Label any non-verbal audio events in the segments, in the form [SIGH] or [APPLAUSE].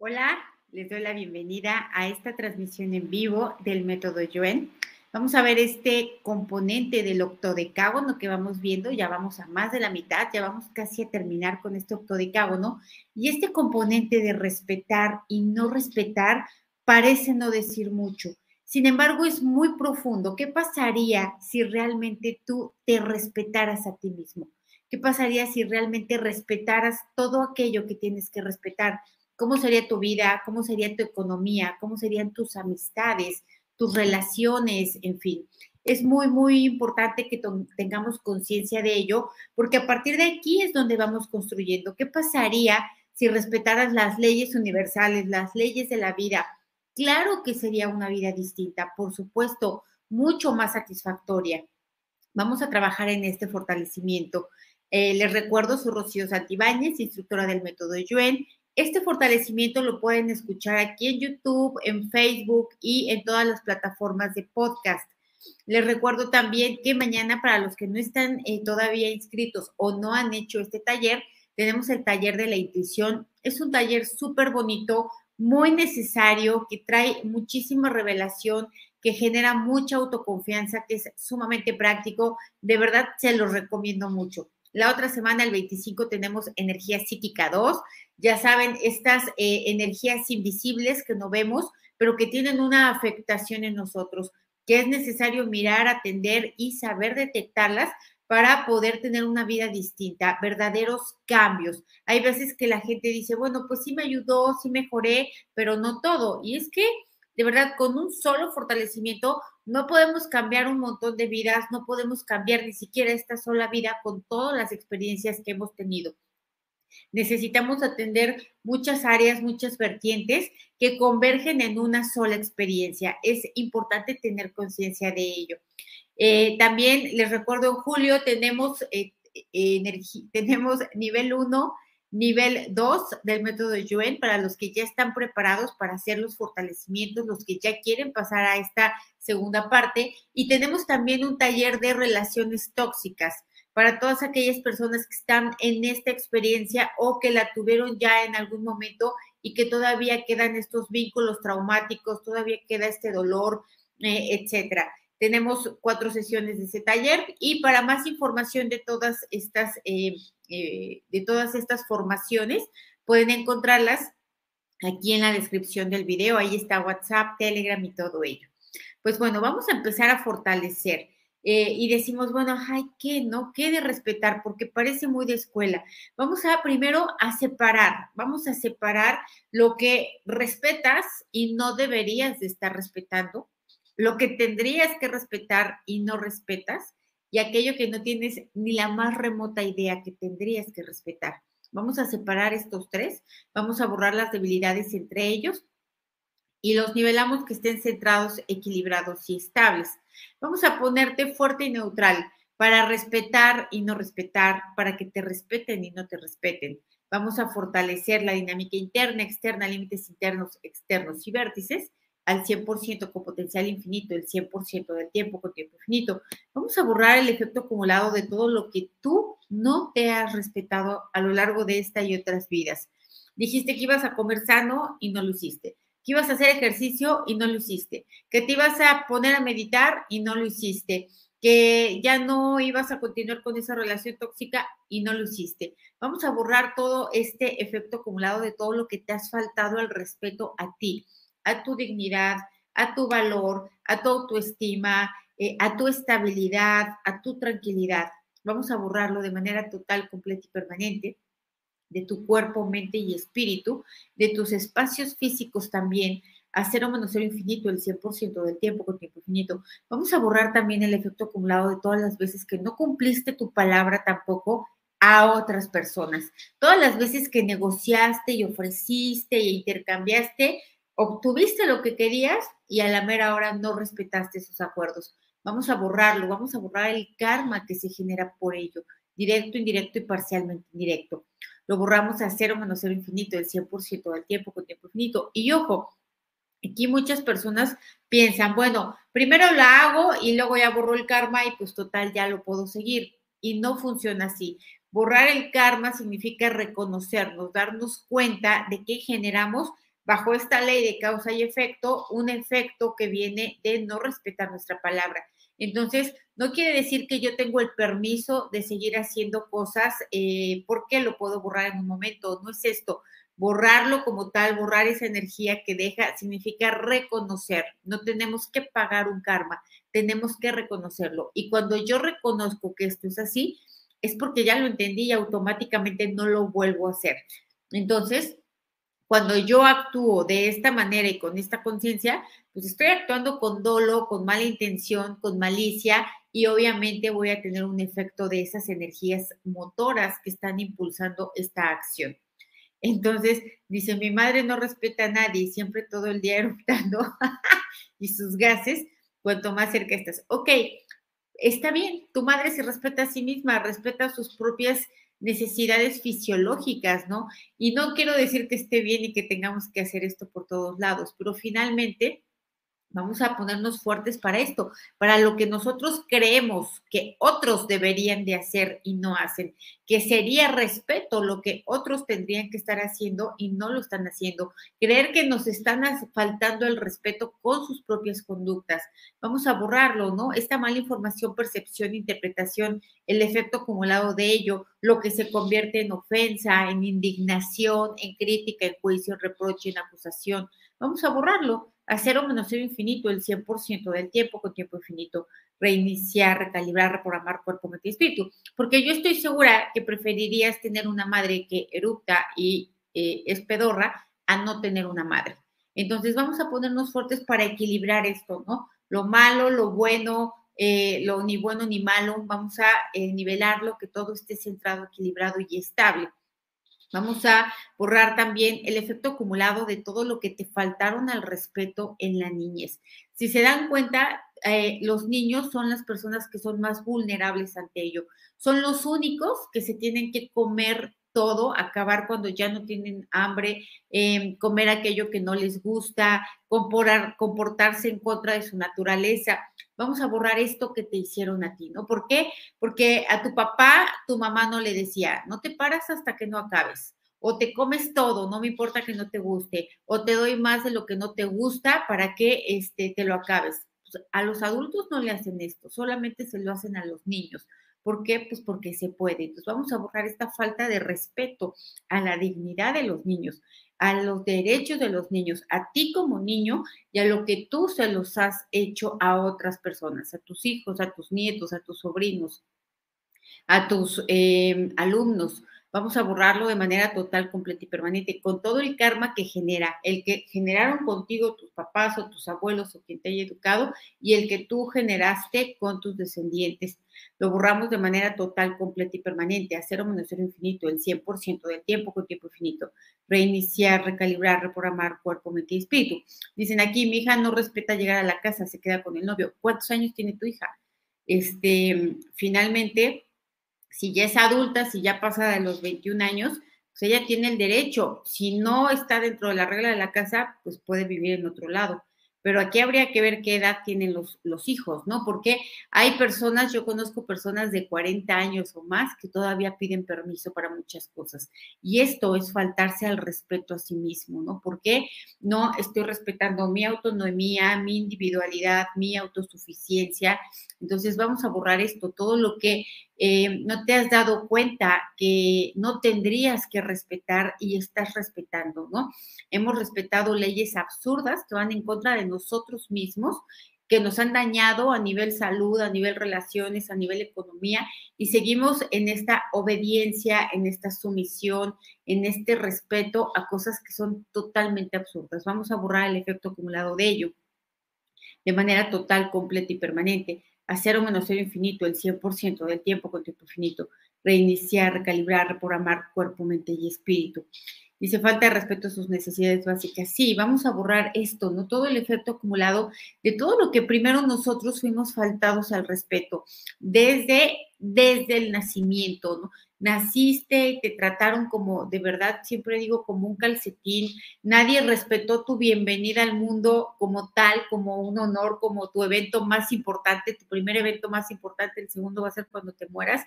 Hola, les doy la bienvenida a esta transmisión en vivo del método Yuen. Vamos a ver este componente del octodecágono que vamos viendo, ya vamos a más de la mitad, ya vamos casi a terminar con este octodecágono. Y este componente de respetar y no respetar parece no decir mucho. Sin embargo, es muy profundo. ¿Qué pasaría si realmente tú te respetaras a ti mismo? ¿Qué pasaría si realmente respetaras todo aquello que tienes que respetar? Cómo sería tu vida, cómo sería tu economía, cómo serían tus amistades, tus relaciones, en fin. Es muy, muy importante que tengamos conciencia de ello, porque a partir de aquí es donde vamos construyendo. ¿Qué pasaría si respetaras las leyes universales, las leyes de la vida? Claro que sería una vida distinta, por supuesto, mucho más satisfactoria. Vamos a trabajar en este fortalecimiento. Eh, les recuerdo, soy Rocío Santibáñez, instructora del método Yuen, este fortalecimiento lo pueden escuchar aquí en YouTube, en Facebook y en todas las plataformas de podcast. Les recuerdo también que mañana para los que no están eh, todavía inscritos o no han hecho este taller, tenemos el taller de la intuición. Es un taller súper bonito, muy necesario, que trae muchísima revelación, que genera mucha autoconfianza, que es sumamente práctico. De verdad, se los recomiendo mucho. La otra semana, el 25, tenemos energía psíquica 2. Ya saben, estas eh, energías invisibles que no vemos, pero que tienen una afectación en nosotros, que es necesario mirar, atender y saber detectarlas para poder tener una vida distinta, verdaderos cambios. Hay veces que la gente dice, bueno, pues sí me ayudó, sí mejoré, pero no todo. Y es que, de verdad, con un solo fortalecimiento no podemos cambiar un montón de vidas, no podemos cambiar ni siquiera esta sola vida con todas las experiencias que hemos tenido. Necesitamos atender muchas áreas, muchas vertientes que convergen en una sola experiencia. Es importante tener conciencia de ello. Eh, también les recuerdo, en julio tenemos, eh, tenemos nivel 1 Nivel 2 del método de Yuen para los que ya están preparados para hacer los fortalecimientos, los que ya quieren pasar a esta segunda parte. Y tenemos también un taller de relaciones tóxicas para todas aquellas personas que están en esta experiencia o que la tuvieron ya en algún momento y que todavía quedan estos vínculos traumáticos, todavía queda este dolor, eh, etcétera. Tenemos cuatro sesiones de ese taller y para más información de todas estas, eh, eh, de todas estas formaciones, pueden encontrarlas aquí en la descripción del video. Ahí está WhatsApp, Telegram y todo ello. Pues bueno, vamos a empezar a fortalecer. Eh, y decimos, bueno, ay, ¿qué? ¿No? ¿Qué de respetar? Porque parece muy de escuela. Vamos a primero a separar, vamos a separar lo que respetas y no deberías de estar respetando lo que tendrías que respetar y no respetas, y aquello que no tienes ni la más remota idea que tendrías que respetar. Vamos a separar estos tres, vamos a borrar las debilidades entre ellos y los nivelamos que estén centrados, equilibrados y estables. Vamos a ponerte fuerte y neutral para respetar y no respetar, para que te respeten y no te respeten. Vamos a fortalecer la dinámica interna, externa, límites internos, externos y vértices al 100% con potencial infinito, el 100% del tiempo con tiempo infinito. Vamos a borrar el efecto acumulado de todo lo que tú no te has respetado a lo largo de esta y otras vidas. Dijiste que ibas a comer sano y no lo hiciste. Que ibas a hacer ejercicio y no lo hiciste. Que te ibas a poner a meditar y no lo hiciste. Que ya no ibas a continuar con esa relación tóxica y no lo hiciste. Vamos a borrar todo este efecto acumulado de todo lo que te has faltado al respeto a ti a tu dignidad, a tu valor, a tu autoestima, eh, a tu estabilidad, a tu tranquilidad. Vamos a borrarlo de manera total, completa y permanente de tu cuerpo, mente y espíritu, de tus espacios físicos también, a cero menos cero infinito, el 100% del tiempo con tiempo infinito. Vamos a borrar también el efecto acumulado de todas las veces que no cumpliste tu palabra tampoco a otras personas. Todas las veces que negociaste y ofreciste e intercambiaste obtuviste lo que querías y a la mera hora no respetaste esos acuerdos. Vamos a borrarlo, vamos a borrar el karma que se genera por ello, directo, indirecto y parcialmente indirecto. Lo borramos a cero menos cero infinito, el 100% del tiempo con tiempo infinito. Y ojo, aquí muchas personas piensan, bueno, primero la hago y luego ya borro el karma y pues total ya lo puedo seguir. Y no funciona así. Borrar el karma significa reconocernos, darnos cuenta de que generamos bajo esta ley de causa y efecto, un efecto que viene de no respetar nuestra palabra. Entonces, no quiere decir que yo tengo el permiso de seguir haciendo cosas eh, porque lo puedo borrar en un momento. No es esto. Borrarlo como tal, borrar esa energía que deja, significa reconocer. No tenemos que pagar un karma, tenemos que reconocerlo. Y cuando yo reconozco que esto es así, es porque ya lo entendí y automáticamente no lo vuelvo a hacer. Entonces, cuando yo actúo de esta manera y con esta conciencia, pues estoy actuando con dolo, con mala intención, con malicia y obviamente voy a tener un efecto de esas energías motoras que están impulsando esta acción. Entonces, dice, mi madre no respeta a nadie, siempre todo el día [LAUGHS] eruptando y sus gases, cuanto más cerca estás. Ok, está bien, tu madre se respeta a sí misma, respeta sus propias necesidades fisiológicas, ¿no? Y no quiero decir que esté bien y que tengamos que hacer esto por todos lados, pero finalmente Vamos a ponernos fuertes para esto, para lo que nosotros creemos que otros deberían de hacer y no hacen, que sería respeto lo que otros tendrían que estar haciendo y no lo están haciendo. Creer que nos están faltando el respeto con sus propias conductas. Vamos a borrarlo, ¿no? Esta mala información, percepción, interpretación, el efecto acumulado de ello, lo que se convierte en ofensa, en indignación, en crítica, en juicio, en reproche, en acusación. Vamos a borrarlo a cero menos cero infinito el 100% del tiempo con tiempo infinito, reiniciar, recalibrar, reprogramar cuerpo, mente y espíritu. Porque yo estoy segura que preferirías tener una madre que erupta y eh, es pedorra a no tener una madre. Entonces vamos a ponernos fuertes para equilibrar esto, ¿no? Lo malo, lo bueno, eh, lo ni bueno ni malo, vamos a eh, nivelarlo, que todo esté centrado, equilibrado y estable. Vamos a borrar también el efecto acumulado de todo lo que te faltaron al respeto en la niñez. Si se dan cuenta, eh, los niños son las personas que son más vulnerables ante ello. Son los únicos que se tienen que comer todo, acabar cuando ya no tienen hambre, em, comer aquello que no les gusta, comportarse en contra de su naturaleza vamos a borrar esto que te hicieron a ti, ¿no? ¿Por qué? Porque a tu papá, tu mamá no le decía, no te paras hasta que no acabes, o te comes todo, no me importa que no te guste, o te doy más de lo que no te gusta para que este, te lo acabes. Pues, a los adultos no le hacen esto, solamente se lo hacen a los niños. ¿Por qué? Pues porque se puede. Entonces vamos a borrar esta falta de respeto a la dignidad de los niños a los derechos de los niños, a ti como niño y a lo que tú se los has hecho a otras personas, a tus hijos, a tus nietos, a tus sobrinos, a tus eh, alumnos. Vamos a borrarlo de manera total, completa y permanente, con todo el karma que genera, el que generaron contigo tus papás o tus abuelos o quien te haya educado y el que tú generaste con tus descendientes. Lo borramos de manera total, completa y permanente, a cero menos cero infinito, el 100% del tiempo con tiempo infinito. Reiniciar, recalibrar, reprogramar cuerpo, mente y espíritu. Dicen aquí, mi hija no respeta llegar a la casa, se queda con el novio. ¿Cuántos años tiene tu hija? Este, finalmente, si ya es adulta, si ya pasa de los 21 años, pues ella tiene el derecho. Si no está dentro de la regla de la casa, pues puede vivir en otro lado pero aquí habría que ver qué edad tienen los, los hijos, ¿no? Porque hay personas, yo conozco personas de 40 años o más que todavía piden permiso para muchas cosas. Y esto es faltarse al respeto a sí mismo, ¿no? Porque no estoy respetando mi autonomía, mi individualidad, mi autosuficiencia. Entonces vamos a borrar esto, todo lo que eh, no te has dado cuenta que no tendrías que respetar y estás respetando, ¿no? Hemos respetado leyes absurdas que van en contra de nosotros mismos que nos han dañado a nivel salud, a nivel relaciones, a nivel economía, y seguimos en esta obediencia, en esta sumisión, en este respeto a cosas que son totalmente absurdas. Vamos a borrar el efecto acumulado de ello de manera total, completa y permanente a cero menos cero infinito, el 100% del tiempo con tiempo infinito, reiniciar, recalibrar, reprogramar cuerpo, mente y espíritu. Dice falta de respeto a sus necesidades básicas. Sí, vamos a borrar esto, ¿no? Todo el efecto acumulado de todo lo que primero nosotros fuimos faltados al respeto, desde, desde el nacimiento, ¿no? naciste y te trataron como, de verdad, siempre digo, como un calcetín. Nadie respetó tu bienvenida al mundo como tal, como un honor, como tu evento más importante, tu primer evento más importante, el segundo va a ser cuando te mueras.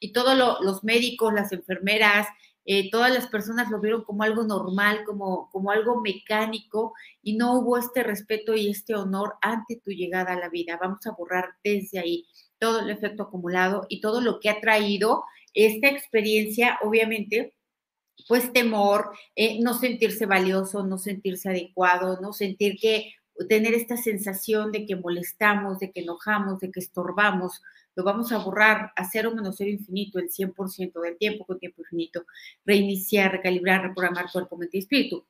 Y todos los médicos, las enfermeras, eh, todas las personas lo vieron como algo normal, como, como algo mecánico y no hubo este respeto y este honor ante tu llegada a la vida. Vamos a borrar desde ahí todo el efecto acumulado y todo lo que ha traído esta experiencia, obviamente, pues temor, eh, no sentirse valioso, no sentirse adecuado, no sentir que tener esta sensación de que molestamos, de que enojamos, de que estorbamos, lo vamos a borrar a cero menos cero infinito el 100% del tiempo con tiempo infinito, reiniciar, recalibrar, reprogramar cuerpo, mente y espíritu.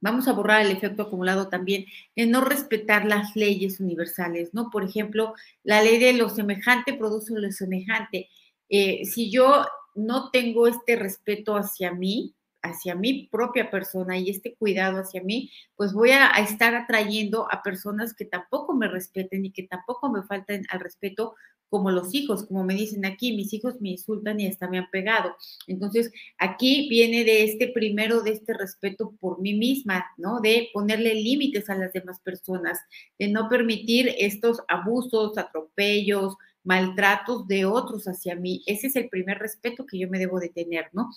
Vamos a borrar el efecto acumulado también de no respetar las leyes universales, ¿no? Por ejemplo, la ley de lo semejante produce lo semejante. Eh, si yo no tengo este respeto hacia mí, hacia mi propia persona y este cuidado hacia mí, pues voy a, estar atrayendo a personas que tampoco me respeten y que tampoco me falten al respeto como los hijos, como me dicen aquí, mis hijos me insultan y hasta me han pegado. Entonces, aquí viene de este primero, de este respeto por mí misma, ¿no? De ponerle límites a las demás personas, de no permitir estos abusos, atropellos, maltratos de otros hacia mí. Ese es el primer respeto que yo me debo de tener, ¿no?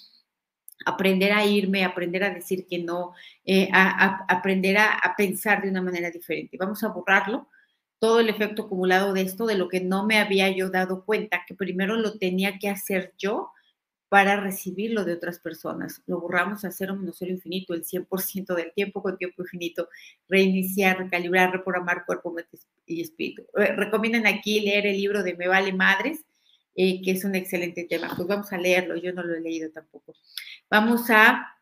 aprender a irme, aprender a decir que no, eh, aprender a, pensar de una manera diferente. Vamos a borrarlo, todo el efecto acumulado de esto, de lo que no me había yo dado cuenta, que primero lo tenía que hacer yo para recibirlo de otras personas. Lo borramos a cero menos infinito, el 100% del tiempo con tiempo infinito, reiniciar, recalibrar, reprogramar cuerpo, mente y espíritu. Eh, recomiendan aquí leer el libro de Me Vale Madres, eh, que es un excelente tema. Pues vamos a leerlo, yo no lo he leído tampoco. Vamos a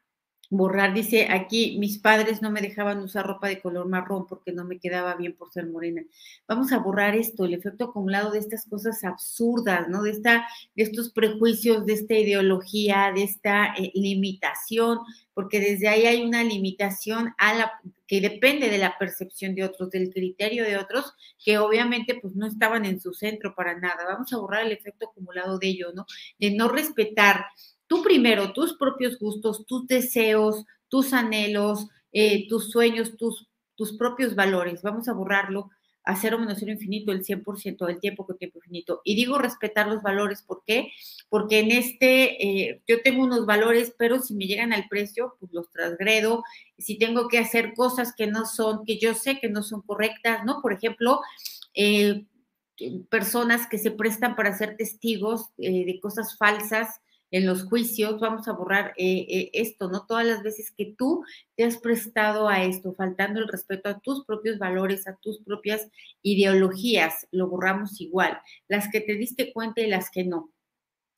borrar, dice aquí, mis padres no me dejaban usar ropa de color marrón porque no me quedaba bien por ser morena. Vamos a borrar esto, el efecto acumulado de estas cosas absurdas, ¿no? De, esta, de estos prejuicios, de esta ideología, de esta eh, limitación, porque desde ahí hay una limitación a la que depende de la percepción de otros, del criterio de otros, que obviamente pues no estaban en su centro para nada. Vamos a borrar el efecto acumulado de ello, ¿no? De no respetar tú primero, tus propios gustos, tus deseos, tus anhelos, eh, tus sueños, tus, tus propios valores. Vamos a borrarlo a cero menos cero infinito el 100% del tiempo con tiempo infinito. Y digo respetar los valores, ¿por qué? Porque en este, eh, yo tengo unos valores, pero si me llegan al precio, pues los transgredo. Si tengo que hacer cosas que no son, que yo sé que no son correctas, ¿no? Por ejemplo, eh, personas que se prestan para ser testigos de cosas falsas, en los juicios, vamos a borrar eh, eh, esto, ¿no? Todas las veces que tú te has prestado a esto, faltando el respeto a tus propios valores, a tus propias ideologías, lo borramos igual. Las que te diste cuenta y las que no.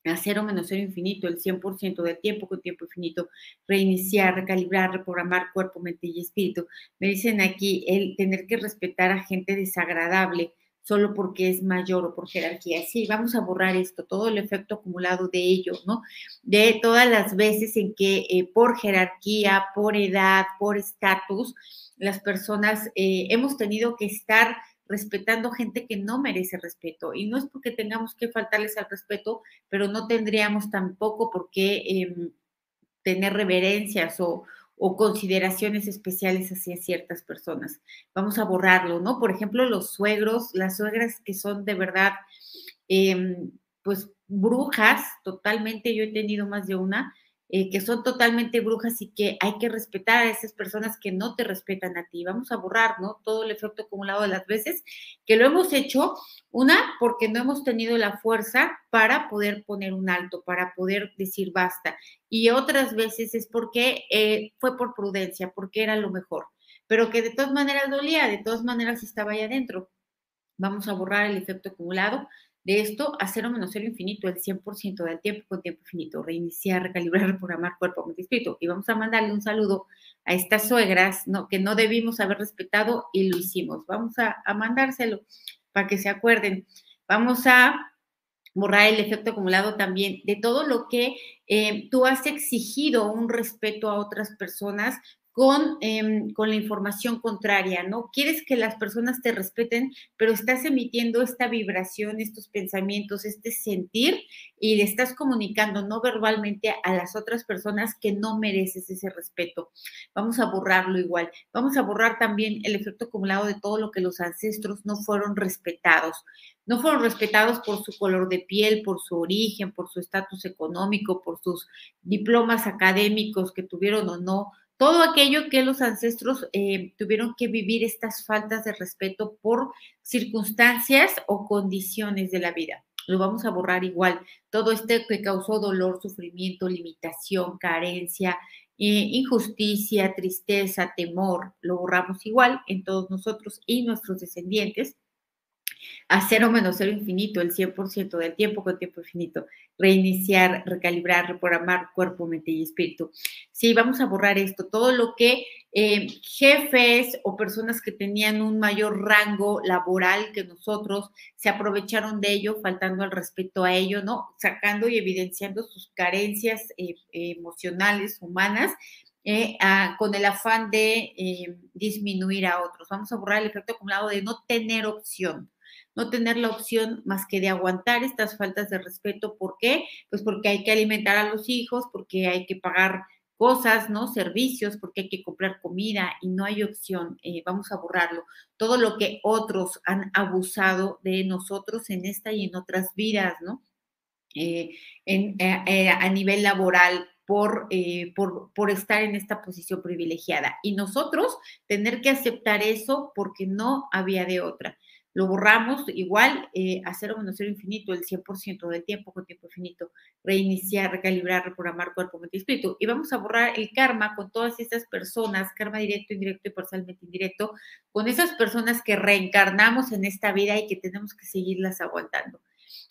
A cero menos cero infinito, el 100% del tiempo con tiempo infinito, reiniciar, recalibrar, reprogramar cuerpo, mente y espíritu. Me dicen aquí el tener que respetar a gente desagradable, solo porque es mayor o por jerarquía. Sí, vamos a borrar esto, todo el efecto acumulado de ello, ¿no? De todas las veces en que eh, por jerarquía, por edad, por estatus, las personas eh, hemos tenido que estar respetando gente que no merece respeto. Y no es porque tengamos que faltarles al respeto, pero no tendríamos tampoco por qué em, tener reverencias o, o consideraciones especiales hacia ciertas personas. Vamos a borrarlo, ¿no? Por ejemplo, los suegros, las suegras que son de verdad, em, pues brujas, totalmente, yo he tenido más de una, eh, que son totalmente brujas y que hay que respetar a esas personas que no te respetan a ti. Vamos a borrar, ¿no? Todo el efecto acumulado de las veces que lo hemos hecho, una, porque no hemos tenido la fuerza para poder poner un alto, para poder decir basta. Y otras veces es porque eh, fue por prudencia, porque era lo mejor, pero que de todas maneras dolía, de todas maneras estaba ahí adentro. Vamos a borrar el efecto acumulado de esto a cero menos cero infinito, el 100% del tiempo con tiempo infinito, reiniciar, [LAUGHS] recalibrar, reprogramar cuerpo, mente espíritu. Y vamos a mandarle un saludo a estas suegras ¿no? que no debimos haber respetado y lo hicimos. Vamos a, mandárselo para que se acuerden. Vamos a borrar el efecto acumulado también de todo lo que eh, tú has exigido un respeto a otras personas con, em, con, la información contraria, ¿no? Quieres que las personas te respeten, pero estás emitiendo esta vibración, estos pensamientos, este sentir y le estás comunicando no verbalmente a las otras personas que no mereces ese respeto. Vamos a borrarlo igual. Vamos a borrar también el efecto acumulado de todo lo que los ancestros no fueron respetados. No fueron respetados por su color de piel, por su origen, por su estatus económico, por sus diplomas académicos que tuvieron o no todo aquello que los ancestros eh, tuvieron que vivir estas faltas de respeto por circunstancias o condiciones de la vida. Lo vamos a borrar igual. Todo este que causó dolor, sufrimiento, limitación, carencia, eh, injusticia, tristeza, temor, lo borramos igual en todos nosotros y nuestros descendientes a cero menos cero infinito, el 100% del tiempo con tiempo infinito, reiniciar, recalibrar, reprogramar cuerpo, mente y espíritu. Sí, vamos a borrar esto, todo lo que eh, jefes o personas que tenían un mayor rango laboral que nosotros se aprovecharon de ello, faltando al respeto a ello, ¿no? Sacando y evidenciando sus carencias eh, emocionales, humanas, eh, con el afán de disminuir a otros. Vamos a borrar el efecto acumulado de no tener opción no tener la opción más que de aguantar estas faltas de respeto. ¿Por qué? Pues porque hay que alimentar a los hijos, porque hay que pagar cosas, ¿no? Servicios, porque hay que comprar comida y no hay opción. Eh, vamos a borrarlo. Todo lo que otros han abusado de nosotros en esta y en otras vidas, ¿no? Eh, eh, a nivel laboral, por, por, por, estar en esta posición privilegiada. Y nosotros tener que aceptar eso porque no había de otra lo borramos igual eh, a cero menos cero infinito el 100% del tiempo con tiempo infinito, reiniciar, recalibrar, reprogramar cuerpo, mente y espíritu. Y vamos a borrar el karma con todas esas personas, karma directo, indirecto y parcialmente indirecto, con esas personas que reencarnamos en esta vida y que tenemos que seguirlas aguantando.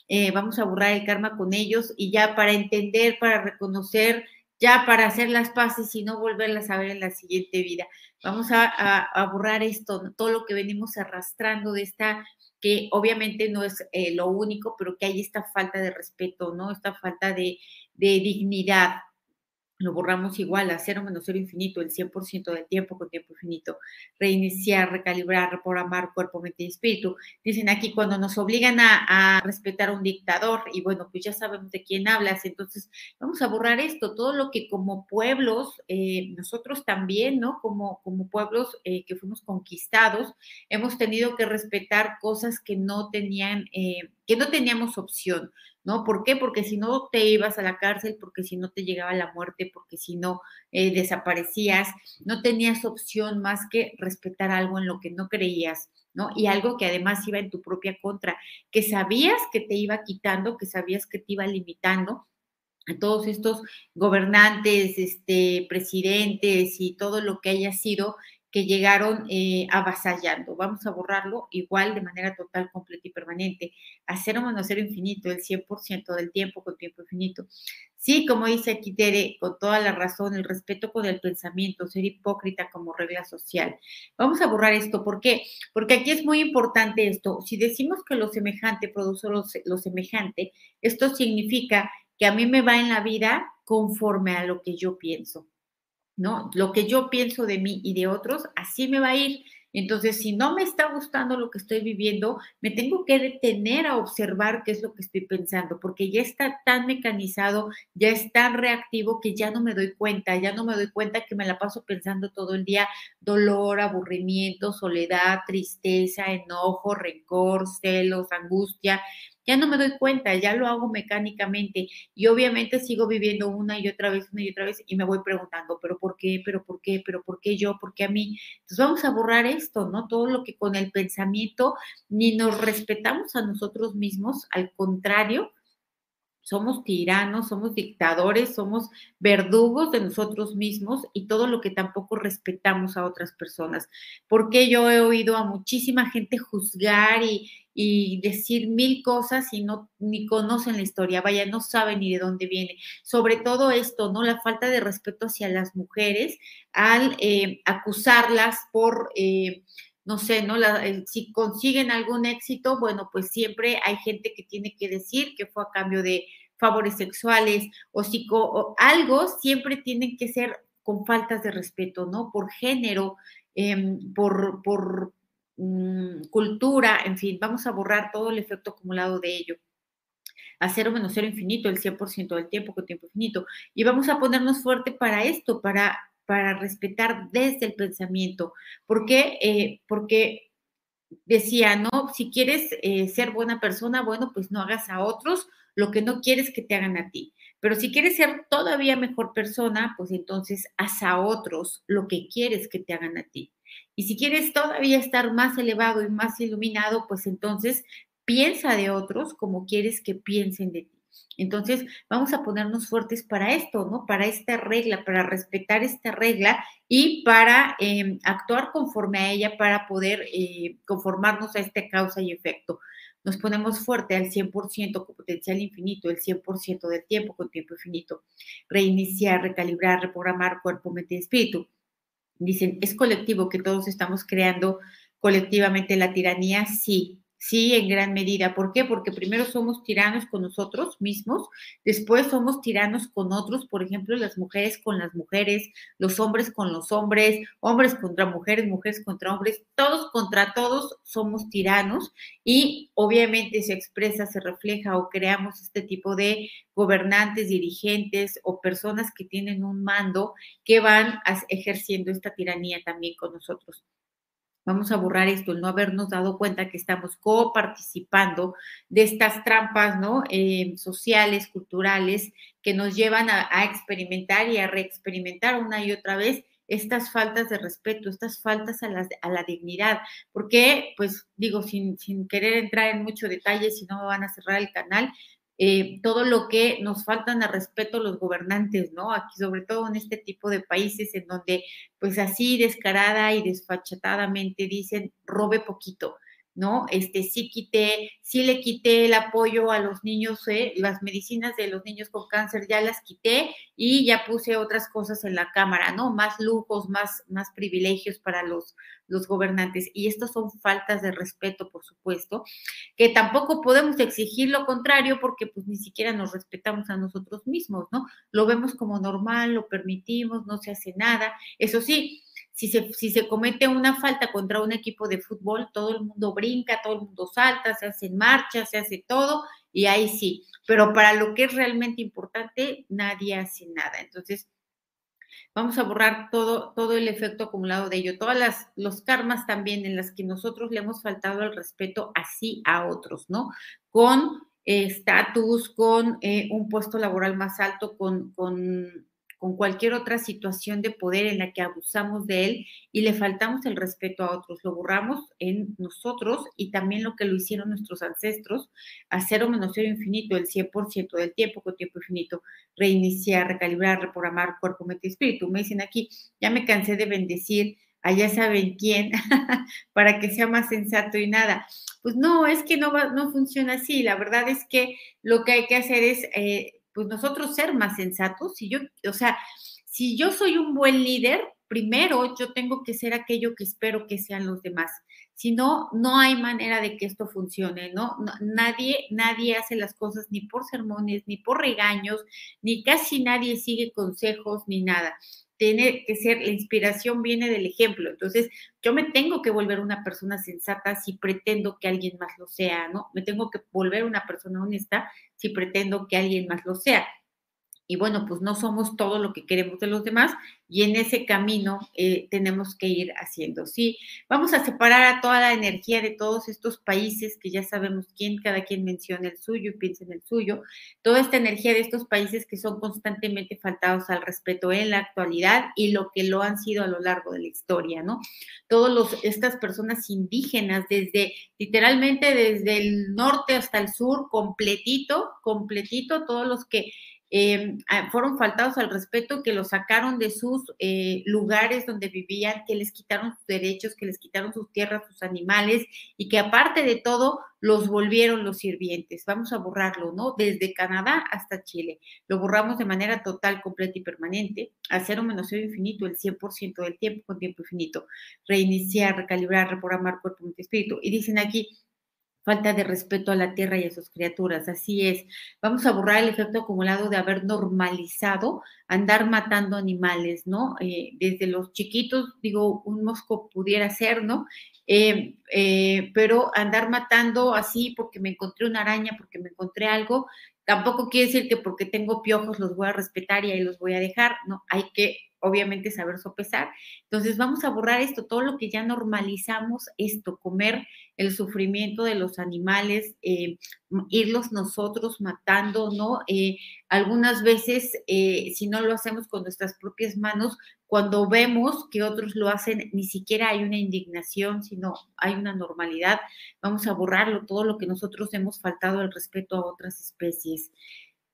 Eh, vamos a borrar el karma con ellos y ya para entender, para reconocer ya para hacer las paces y no volverlas a ver en la siguiente vida. Vamos a, borrar esto, todo lo que venimos arrastrando de esta, que obviamente no es eh, lo único, pero que hay esta falta de respeto, ¿no? Esta falta de, de dignidad, lo borramos igual a cero menos cero infinito, el 100% del tiempo con tiempo infinito, reiniciar, recalibrar, reprogramar cuerpo, mente y espíritu. Dicen aquí, cuando nos obligan a, respetar a un dictador, y bueno, pues ya sabemos de quién hablas, entonces vamos a borrar esto, todo lo que como pueblos, eh, nosotros también, ¿no? Como, como pueblos eh, que fuimos conquistados, hemos tenido que respetar cosas que no tenían, eh, que no teníamos opción. ¿No? ¿Por qué? Porque si no te ibas a la cárcel, porque si no te llegaba la muerte, porque si no eh, desaparecías, no tenías opción más que respetar algo en lo que no creías, ¿no? Y algo que además iba en tu propia contra, que sabías que te iba quitando, que sabías que te iba limitando, a todos estos gobernantes, este, presidentes y todo lo que haya sido, que llegaron eh, avasallando. Vamos a borrarlo igual de manera total, completa y permanente. A cero menos cero infinito, el 100% del tiempo con tiempo infinito. Sí, como dice aquí Tere, con toda la razón, el respeto con el pensamiento, ser hipócrita como regla social. Vamos a borrar esto. ¿Por qué? Porque aquí es muy importante esto. Si decimos que lo semejante produce lo, lo semejante, esto significa que a mí me va en la vida conforme a lo que yo pienso. ¿No? Lo que yo pienso de mí y de otros, así me va a ir. Entonces, si no me está gustando lo que estoy viviendo, me tengo que detener a observar qué es lo que estoy pensando, porque ya está tan mecanizado, ya es tan reactivo que ya no me doy cuenta, ya no me doy cuenta que me la paso pensando todo el día dolor, aburrimiento, soledad, tristeza, enojo, rencor, celos, angustia ya no me doy cuenta, ya lo hago mecánicamente y obviamente sigo viviendo una y otra vez, una y otra vez y me voy preguntando, pero ¿por qué? ¿Pero por qué? ¿Pero por qué yo? ¿Por qué a mí? Entonces vamos a borrar esto, ¿no? Todo lo que con el pensamiento ni nos respetamos a nosotros mismos, al contrario, somos tiranos, somos dictadores, somos verdugos de nosotros mismos y todo lo que tampoco respetamos a otras personas. Porque yo he oído a muchísima gente juzgar y, y decir mil cosas y no ni conocen la historia, vaya, no saben ni de dónde viene. Sobre todo esto, ¿no? La falta de respeto hacia las mujeres al eh, acusarlas por... Eh, no sé, ¿no? si consiguen algún éxito, bueno, pues siempre hay gente que tiene que decir que fue a cambio de favores sexuales o, psico, o algo, siempre tienen que ser con faltas de respeto, ¿no? Por género, em, por, por mm, cultura, en fin, vamos a borrar todo el efecto acumulado de ello a cero menos cero infinito, el 100% del tiempo con tiempo infinito. Y vamos a ponernos fuerte para esto, para, para respetar desde el pensamiento. ¿Por qué? Eh, porque decía, no, si quieres eh, ser buena persona, bueno, pues no hagas a otros lo que no quieres que te hagan a ti. Pero si quieres ser todavía mejor persona, pues entonces haz a otros lo que quieres que te hagan a ti. Y si quieres todavía estar más elevado y más iluminado, pues entonces piensa de otros como quieres que piensen de ti. Entonces, vamos a ponernos fuertes para esto, ¿no? Para esta regla, para respetar esta regla y para em, actuar conforme a ella para poder eh, conformarnos a esta causa y efecto. Nos ponemos fuerte al 100% con potencial infinito, el 100% del tiempo con tiempo infinito. Reiniciar, recalibrar, reprogramar cuerpo, mente y espíritu. Dicen, ¿es colectivo que todos estamos creando colectivamente la tiranía? Sí, Sí, en gran medida. ¿Por qué? Porque primero somos tiranos con nosotros mismos, después somos tiranos con otros, por ejemplo, las mujeres con las mujeres, los hombres con los hombres, hombres contra mujeres, mujeres contra hombres, todos contra todos somos tiranos y obviamente se expresa, se refleja o creamos este tipo de gobernantes, dirigentes o personas que tienen un mando que van ejerciendo esta tiranía también con nosotros. Vamos a borrar esto, el no habernos dado cuenta que estamos coparticipando de estas trampas ¿no? Eh, sociales, culturales, que nos llevan a, experimentar y a reexperimentar una y otra vez estas faltas de respeto, estas faltas a la, a la dignidad. Porque, pues digo, sin, sin querer entrar en mucho detalle, si no me van a cerrar el canal, eh, todo lo que nos faltan a respeto los gobernantes, ¿no? Aquí, sobre todo en este tipo de países en donde, pues así descarada y desfachatadamente dicen, robe poquito. ¿No? Este, sí quité, sí le quité el apoyo a los niños, ¿eh? las medicinas de los niños con cáncer ya las quité y ya puse otras cosas en la cámara, ¿no? Más lujos, más, más privilegios para los, los gobernantes. Y estas son faltas de respeto, por supuesto, que tampoco podemos exigir lo contrario porque pues ni siquiera nos respetamos a nosotros mismos, ¿no? Lo vemos como normal, lo permitimos, no se hace nada. Eso sí, si se, si se comete una falta contra un equipo de fútbol, todo el mundo brinca, todo el mundo salta, se hace marcha, se hace todo, y ahí sí. Pero para lo que es realmente importante, nadie hace nada. Entonces, vamos a borrar todo, todo el efecto acumulado de ello, todas las, los karmas también en las que nosotros le hemos faltado el respeto así a otros, ¿no? Con estatus, con eh, un puesto laboral más alto, con, con con cualquier otra situación de poder en la que abusamos de él y le faltamos el respeto a otros, lo borramos en nosotros y también lo que lo hicieron nuestros ancestros, a cero menos cero infinito, el 100% del tiempo con tiempo infinito, reiniciar, recalibrar, reprogramar cuerpo, mente y espíritu. Me dicen aquí, ya me cansé de bendecir allá saben quién, [LAUGHS] para que sea más sensato y nada. Pues no, es que no, va, no funciona así. La verdad es que lo que hay que hacer es eh, pues nosotros ser más sensatos. Si yo, o sea, si yo soy un buen líder, primero yo tengo que ser aquello que espero que sean los demás. Si no, no hay manera de que esto funcione, ¿no? nadie, nadie hace las cosas ni por sermones, ni por regaños, ni casi nadie sigue consejos, ni nada tiene que ser, la inspiración viene del ejemplo. Entonces, yo me tengo que volver una persona sensata si pretendo que alguien más lo sea, ¿no? Me tengo que volver una persona honesta si pretendo que alguien más lo sea y bueno, pues no somos todo lo que queremos de los demás y en ese camino eh, tenemos que ir haciendo. Sí, vamos a separar a toda la energía de todos estos países que ya sabemos quién, cada quien menciona el suyo y piensa en el suyo, toda esta energía de estos países que son constantemente faltados al respeto en la actualidad y lo que lo han sido a lo largo de la historia, ¿no? Todas estas personas indígenas, desde literalmente desde el norte hasta el sur, completito, completito, todos los que Ah, fueron faltados al respeto, que los sacaron de sus eh, lugares donde vivían, que les quitaron sus derechos, que les quitaron sus tierras, sus animales y que aparte de todo los volvieron los sirvientes. Vamos a borrarlo, ¿no? Desde Canadá hasta Chile. Lo borramos de manera total, completa y permanente, a cero menos cero infinito, el 100% del tiempo con tiempo infinito. Reiniciar, recalibrar, reprogramar cuerpo, mente, espíritu. Y dicen aquí, falta de respeto a la tierra y a sus criaturas. Así es. Vamos a borrar el efecto acumulado de haber normalizado andar matando animales, ¿no? Eh, desde los chiquitos, digo, un mosco pudiera ser, ¿no? Eh, eh, pero andar matando así porque me encontré una araña, porque me encontré algo, tampoco quiere decir que porque tengo piojos los voy a respetar y ahí los voy a dejar, ¿no? Hay que obviamente saber sopesar. Entonces vamos a borrar esto, todo lo que ya normalizamos, esto, comer el sufrimiento de los animales, eh, irlos nosotros matando, ¿no? Eh, algunas veces, eh, si no lo hacemos con nuestras propias manos, cuando vemos que otros lo hacen, ni siquiera hay una indignación, sino hay una normalidad. Vamos a borrarlo, todo lo que nosotros hemos faltado el respeto a otras especies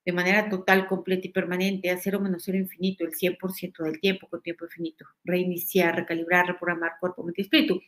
de manera total, completa y permanente a cero menos cero infinito el 100% del tiempo con tiempo infinito. Reiniciar, recalibrar, reprogramar cuerpo, mente y espíritu.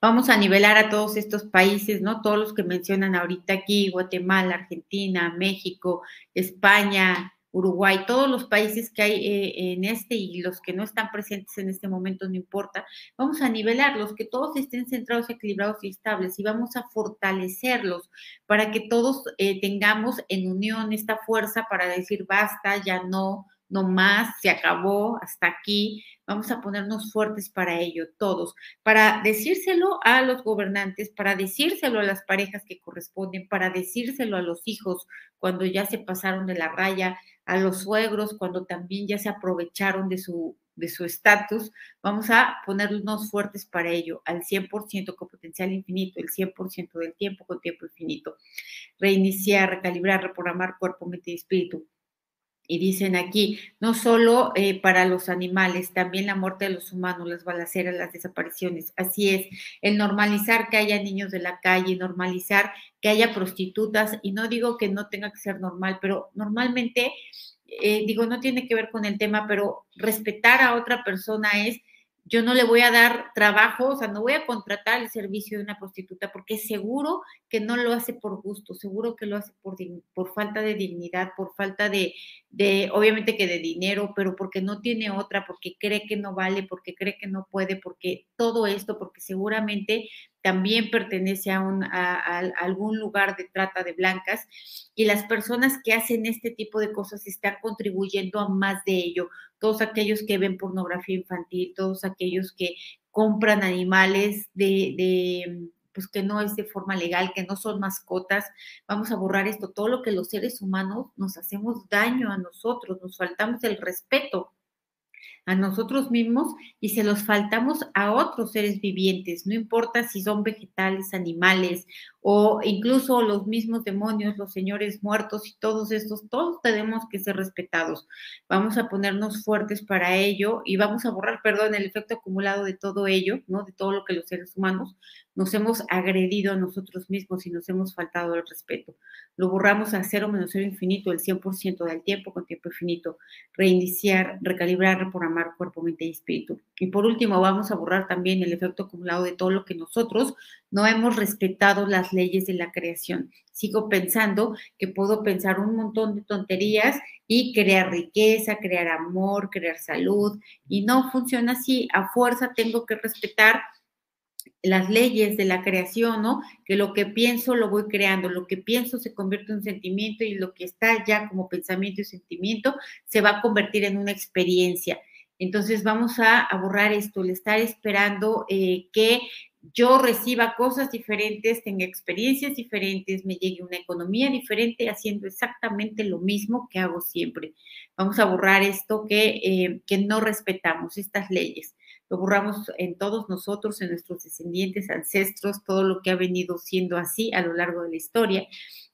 Vamos a nivelar a todos estos países, ¿no? Todos los que mencionan ahorita aquí, Guatemala, Argentina, México, España, Uruguay, todos los países que hay eh, en este y los que no están presentes en este momento, no importa, vamos a nivelarlos, que todos estén centrados, equilibrados y estables y vamos a fortalecerlos para que todos eh, tengamos en unión esta fuerza para decir basta, ya no, no más, se acabó, hasta aquí. Vamos a ponernos fuertes para ello, todos, para decírselo a los gobernantes, para decírselo a las parejas que corresponden, para decírselo a los hijos cuando ya se pasaron de la raya, a los suegros cuando también ya se aprovecharon de su de su estatus, vamos a ponernos fuertes para ello, al 100% con potencial infinito, el 100% del tiempo con tiempo infinito. Reiniciar, recalibrar, reprogramar cuerpo, mente y espíritu y dicen aquí, no solo eh, para los animales, también la muerte de los humanos, las balaceras, las desapariciones. Así es, el normalizar que haya niños de la calle, normalizar que haya prostitutas, y no digo que no tenga que ser normal, pero normalmente, eh, digo, no tiene que ver con el tema, pero respetar a otra persona es yo no le voy a dar trabajo, o sea, no voy a contratar el servicio de una prostituta porque seguro que no lo hace por gusto, seguro que lo hace por, por falta de dignidad, por falta de, de, obviamente que de dinero, pero porque no tiene otra, porque cree que no vale, porque cree que no puede, porque todo esto, porque seguramente también pertenece a, un, algún lugar de trata de blancas y las personas que hacen este tipo de cosas están contribuyendo a más de ello. Todos aquellos que ven pornografía infantil, todos aquellos que compran animales de, de pues que no es de forma legal, que no son mascotas. Vamos a borrar esto, todo lo que los seres humanos nos hacemos daño a nosotros, nos faltamos el respeto a nosotros mismos y se los faltamos a otros seres vivientes, no importa si son vegetales, animales o incluso los mismos demonios, los señores muertos y todos estos, todos tenemos que ser respetados. Vamos a ponernos fuertes para ello y vamos a borrar, perdón, el efecto acumulado de todo ello, ¿no? De todo lo que los seres humanos nos hemos agredido a nosotros mismos y nos hemos faltado el respeto. Lo borramos a cero menos cero infinito, el 100% del tiempo con tiempo infinito. Reiniciar, recalibrar, reprogramar cuerpo, mente y espíritu. Y por último, vamos a borrar también el efecto acumulado de todo lo que nosotros no hemos respetado las leyes de la creación. Sigo pensando que puedo pensar un montón de tonterías y crear riqueza, crear amor, crear salud. Y no funciona así. A fuerza tengo que respetar las leyes de la creación, ¿no? Que lo que pienso lo voy creando, lo que pienso se convierte en un sentimiento y lo que está ya como pensamiento y sentimiento se va a convertir en una experiencia. Entonces vamos a, borrar esto, el estar esperando eh, que yo reciba cosas diferentes, tenga experiencias diferentes, me llegue una economía diferente haciendo exactamente lo mismo que hago siempre. Vamos a borrar esto que, eh, que no respetamos, estas leyes lo borramos en todos nosotros, en nuestros descendientes, ancestros, todo lo que ha venido siendo así a lo largo de la historia,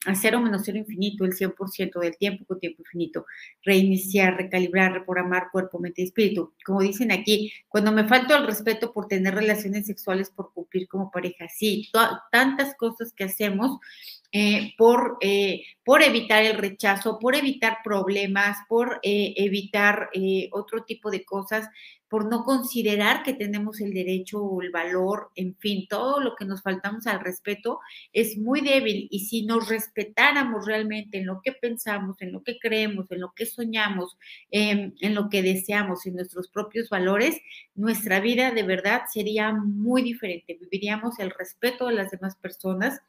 a cero menos cero infinito, el 100% del tiempo con tiempo infinito, reiniciar, recalibrar, reprogramar cuerpo, mente y espíritu. Como dicen aquí, cuando me falta el respeto por tener relaciones sexuales, por cumplir como pareja, sí, tantas cosas que hacemos eh, por, eh, por evitar el rechazo, por evitar problemas, por eh, evitar otro tipo de cosas, por no considerar que tenemos el derecho o el valor, en fin, todo lo que nos faltamos al respeto es muy débil y si nos respetáramos realmente en lo que pensamos, en lo que creemos, en lo que soñamos, em, en lo que deseamos, en nuestros propios valores, nuestra vida de verdad sería muy diferente. Viviríamos el respeto de las demás personas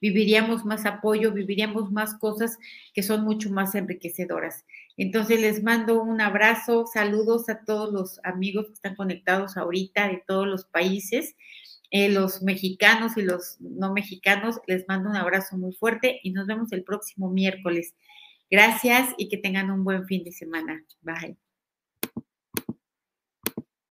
viviríamos más apoyo, viviríamos más cosas que son mucho más enriquecedoras. Entonces les mando un abrazo, saludos a todos los amigos que están conectados ahorita de todos los países, eh, los mexicanos y los no mexicanos, les mando un abrazo muy fuerte y nos vemos el próximo miércoles. Gracias y que tengan un buen fin de semana. Bye.